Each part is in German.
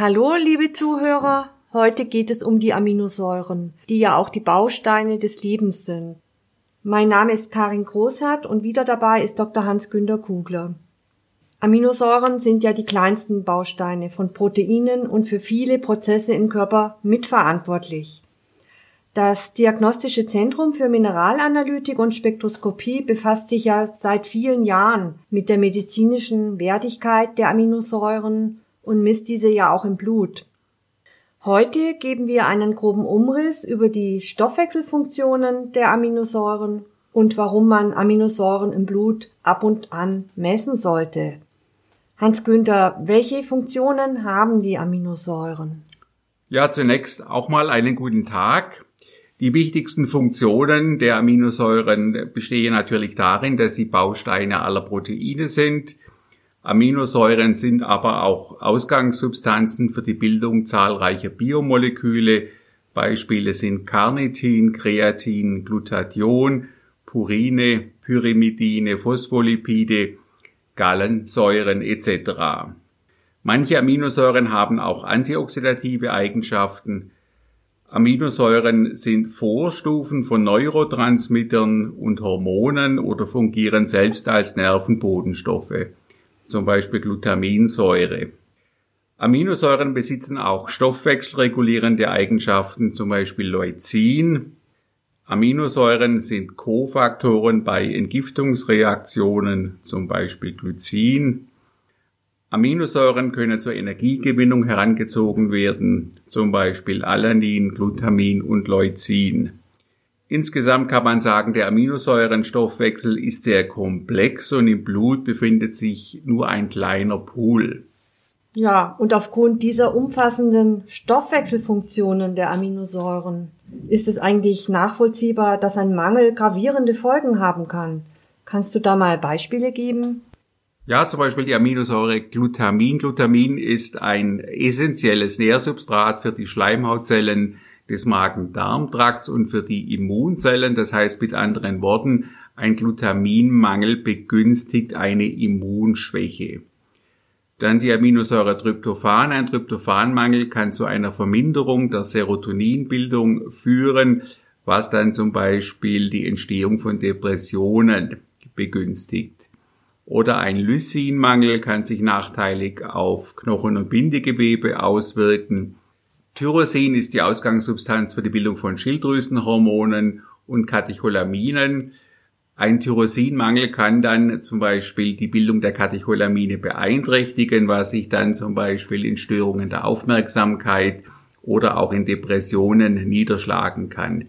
Hallo, liebe Zuhörer. Heute geht es um die Aminosäuren, die ja auch die Bausteine des Lebens sind. Mein Name ist Karin Großhardt und wieder dabei ist Dr. Hans-Günter Kugler. Aminosäuren sind ja die kleinsten Bausteine von Proteinen und für viele Prozesse im Körper mitverantwortlich. Das Diagnostische Zentrum für Mineralanalytik und Spektroskopie befasst sich ja seit vielen Jahren mit der medizinischen Wertigkeit der Aminosäuren und misst diese ja auch im Blut. Heute geben wir einen groben Umriss über die Stoffwechselfunktionen der Aminosäuren und warum man Aminosäuren im Blut ab und an messen sollte. Hans Günther, welche Funktionen haben die Aminosäuren? Ja, zunächst auch mal einen guten Tag. Die wichtigsten Funktionen der Aminosäuren bestehen natürlich darin, dass sie Bausteine aller Proteine sind, Aminosäuren sind aber auch Ausgangssubstanzen für die Bildung zahlreicher Biomoleküle. Beispiele sind Carnitin, Kreatin, Glutathion, Purine, Pyrimidine, Phospholipide, Gallensäuren etc. Manche Aminosäuren haben auch antioxidative Eigenschaften. Aminosäuren sind Vorstufen von Neurotransmittern und Hormonen oder fungieren selbst als Nervenbodenstoffe zum Beispiel Glutaminsäure. Aminosäuren besitzen auch stoffwechselregulierende Eigenschaften, zum Beispiel Leucin. Aminosäuren sind Kofaktoren bei Entgiftungsreaktionen, zum Beispiel Glycin. Aminosäuren können zur Energiegewinnung herangezogen werden, zum Beispiel Alanin, Glutamin und Leucin. Insgesamt kann man sagen, der Aminosäurenstoffwechsel ist sehr komplex und im Blut befindet sich nur ein kleiner Pool. Ja, und aufgrund dieser umfassenden Stoffwechselfunktionen der Aminosäuren ist es eigentlich nachvollziehbar, dass ein Mangel gravierende Folgen haben kann. Kannst du da mal Beispiele geben? Ja, zum Beispiel die Aminosäure Glutamin. Glutamin ist ein essentielles Nährsubstrat für die Schleimhautzellen des Magen-Darm-Trakts und für die Immunzellen. Das heißt mit anderen Worten, ein Glutaminmangel begünstigt eine Immunschwäche. Dann die Aminosäure Tryptophan. Ein Tryptophanmangel kann zu einer Verminderung der Serotoninbildung führen, was dann zum Beispiel die Entstehung von Depressionen begünstigt. Oder ein Lysinmangel kann sich nachteilig auf Knochen- und Bindegewebe auswirken. Tyrosin ist die Ausgangssubstanz für die Bildung von Schilddrüsenhormonen und Katecholaminen. Ein Tyrosinmangel kann dann zum Beispiel die Bildung der Katecholamine beeinträchtigen, was sich dann zum Beispiel in Störungen der Aufmerksamkeit oder auch in Depressionen niederschlagen kann.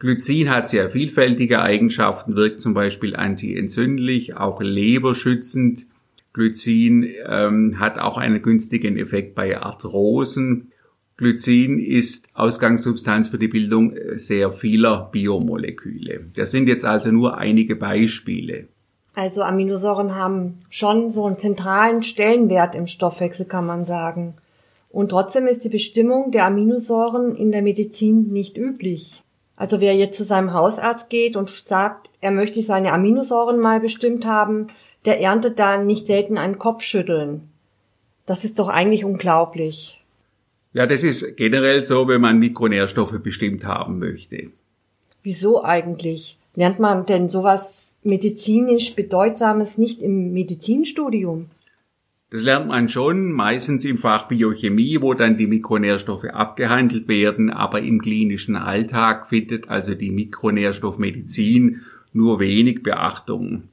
Glycin hat sehr vielfältige Eigenschaften, wirkt zum Beispiel antientzündlich, auch leberschützend. Glycin ähm, hat auch einen günstigen Effekt bei Arthrosen. Glycin ist Ausgangssubstanz für die Bildung äh, sehr vieler Biomoleküle. Das sind jetzt also nur einige Beispiele. Also Aminosäuren haben schon so einen zentralen Stellenwert im Stoffwechsel, kann man sagen. Und trotzdem ist die Bestimmung der Aminosäuren in der Medizin nicht üblich. Also wer jetzt zu seinem Hausarzt geht und sagt, er möchte seine Aminosäuren mal bestimmt haben, der erntet dann nicht selten ein Kopfschütteln. Das ist doch eigentlich unglaublich. Ja, das ist generell so, wenn man Mikronährstoffe bestimmt haben möchte. Wieso eigentlich? Lernt man denn sowas medizinisch Bedeutsames nicht im Medizinstudium? Das lernt man schon, meistens im Fach Biochemie, wo dann die Mikronährstoffe abgehandelt werden, aber im klinischen Alltag findet also die Mikronährstoffmedizin nur wenig Beachtung.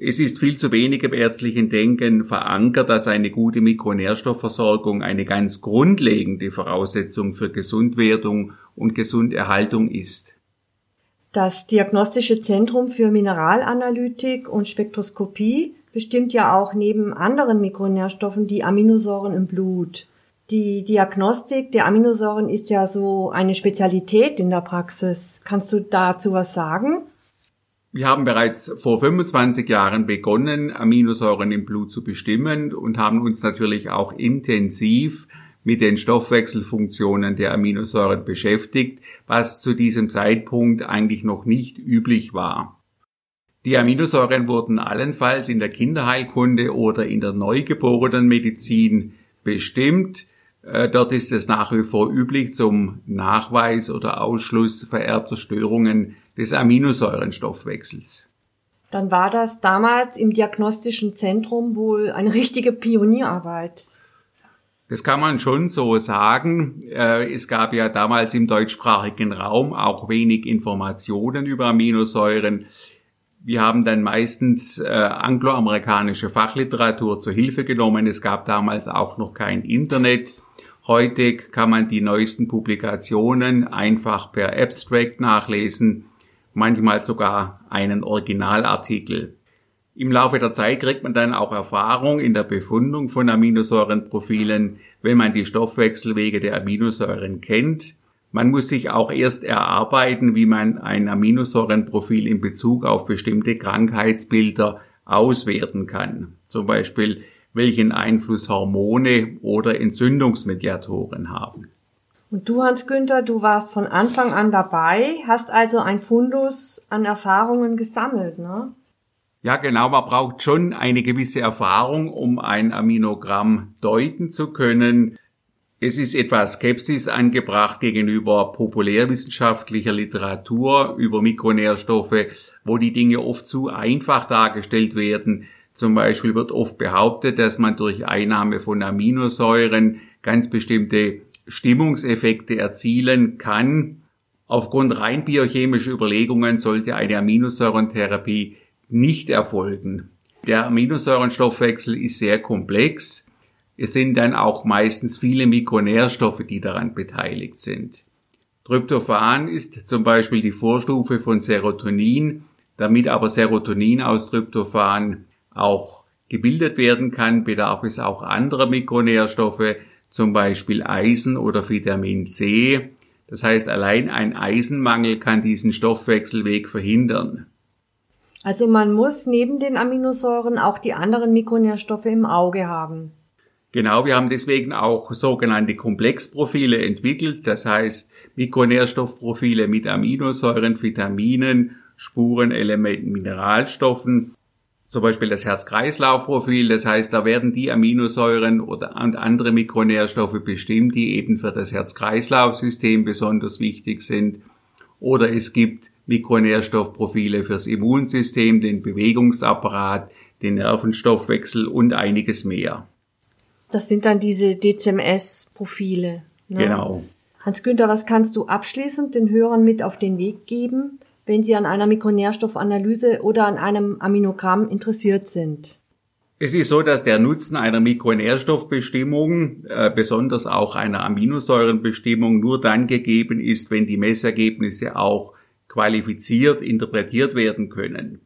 Es ist viel zu wenig im ärztlichen Denken verankert, dass eine gute Mikronährstoffversorgung eine ganz grundlegende Voraussetzung für Gesundwerdung und Gesunderhaltung ist. Das Diagnostische Zentrum für Mineralanalytik und Spektroskopie bestimmt ja auch neben anderen Mikronährstoffen die Aminosäuren im Blut. Die Diagnostik der Aminosäuren ist ja so eine Spezialität in der Praxis. Kannst du dazu was sagen? Wir haben bereits vor 25 Jahren begonnen, Aminosäuren im Blut zu bestimmen und haben uns natürlich auch intensiv mit den Stoffwechselfunktionen der Aminosäuren beschäftigt, was zu diesem Zeitpunkt eigentlich noch nicht üblich war. Die Aminosäuren wurden allenfalls in der Kinderheilkunde oder in der Neugeborenenmedizin bestimmt. Äh, dort ist es nach wie vor üblich zum Nachweis oder Ausschluss vererbter Störungen des Aminosäurenstoffwechsels. Dann war das damals im diagnostischen Zentrum wohl eine richtige Pionierarbeit. Das kann man schon so sagen. Äh, es gab ja damals im deutschsprachigen Raum auch wenig Informationen über Aminosäuren. Wir haben dann meistens äh, angloamerikanische Fachliteratur zur Hilfe genommen. Es gab damals auch noch kein Internet. Heute kann man die neuesten Publikationen einfach per Abstract nachlesen, manchmal sogar einen Originalartikel. Im Laufe der Zeit kriegt man dann auch Erfahrung in der Befundung von Aminosäurenprofilen, wenn man die Stoffwechselwege der Aminosäuren kennt. Man muss sich auch erst erarbeiten, wie man ein Aminosäurenprofil in Bezug auf bestimmte Krankheitsbilder auswerten kann. Zum Beispiel, welchen Einfluss Hormone oder Entzündungsmediatoren haben. Und du, Hans-Günther, du warst von Anfang an dabei, hast also ein Fundus an Erfahrungen gesammelt, ne? Ja, genau, man braucht schon eine gewisse Erfahrung, um ein Aminogramm deuten zu können. Es ist etwas Skepsis angebracht gegenüber populärwissenschaftlicher Literatur über Mikronährstoffe, wo die Dinge oft zu einfach dargestellt werden. Zum Beispiel wird oft behauptet, dass man durch Einnahme von Aminosäuren ganz bestimmte Stimmungseffekte erzielen kann. Aufgrund rein biochemischer Überlegungen sollte eine Aminosäurentherapie nicht erfolgen. Der Aminosäurenstoffwechsel ist sehr komplex. Es sind dann auch meistens viele Mikronährstoffe, die daran beteiligt sind. Tryptophan ist zum Beispiel die Vorstufe von Serotonin. Damit aber Serotonin aus Tryptophan auch gebildet werden kann, bedarf es auch anderer Mikronährstoffe, zum Beispiel Eisen oder Vitamin C. Das heißt, allein ein Eisenmangel kann diesen Stoffwechselweg verhindern. Also man muss neben den Aminosäuren auch die anderen Mikronährstoffe im Auge haben. Genau, wir haben deswegen auch sogenannte Komplexprofile entwickelt, das heißt Mikronährstoffprofile mit Aminosäuren, Vitaminen, Spurenelementen, Mineralstoffen, zum Beispiel das Herz-Kreislauf-Profil, das heißt, da werden die Aminosäuren oder andere Mikronährstoffe bestimmt, die eben für das Herz-Kreislauf-System besonders wichtig sind. Oder es gibt Mikronährstoffprofile fürs Immunsystem, den Bewegungsapparat, den Nervenstoffwechsel und einiges mehr. Das sind dann diese DCMS-Profile. Ne? Genau. Hans-Günther, was kannst du abschließend den Hörern mit auf den Weg geben, wenn sie an einer Mikronährstoffanalyse oder an einem Aminogramm interessiert sind? Es ist so, dass der Nutzen einer Mikronährstoffbestimmung, äh, besonders auch einer Aminosäurenbestimmung, nur dann gegeben ist, wenn die Messergebnisse auch qualifiziert interpretiert werden können.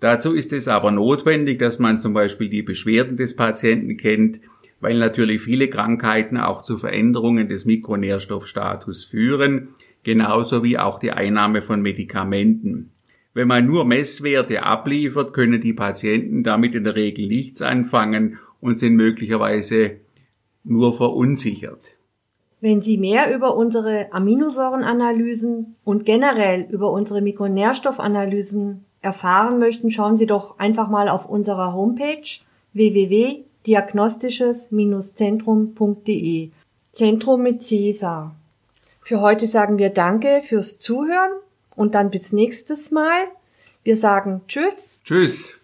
Dazu ist es aber notwendig, dass man zum Beispiel die Beschwerden des Patienten kennt, weil natürlich viele Krankheiten auch zu Veränderungen des Mikronährstoffstatus führen, genauso wie auch die Einnahme von Medikamenten. Wenn man nur Messwerte abliefert, können die Patienten damit in der Regel nichts anfangen und sind möglicherweise nur verunsichert. Wenn Sie mehr über unsere Aminosäurenanalysen und generell über unsere Mikronährstoffanalysen erfahren möchten, schauen Sie doch einfach mal auf unserer Homepage www.diagnostisches-zentrum.de. Zentrum mit Cäsar. Für heute sagen wir Danke fürs Zuhören und dann bis nächstes Mal. Wir sagen Tschüss. Tschüss.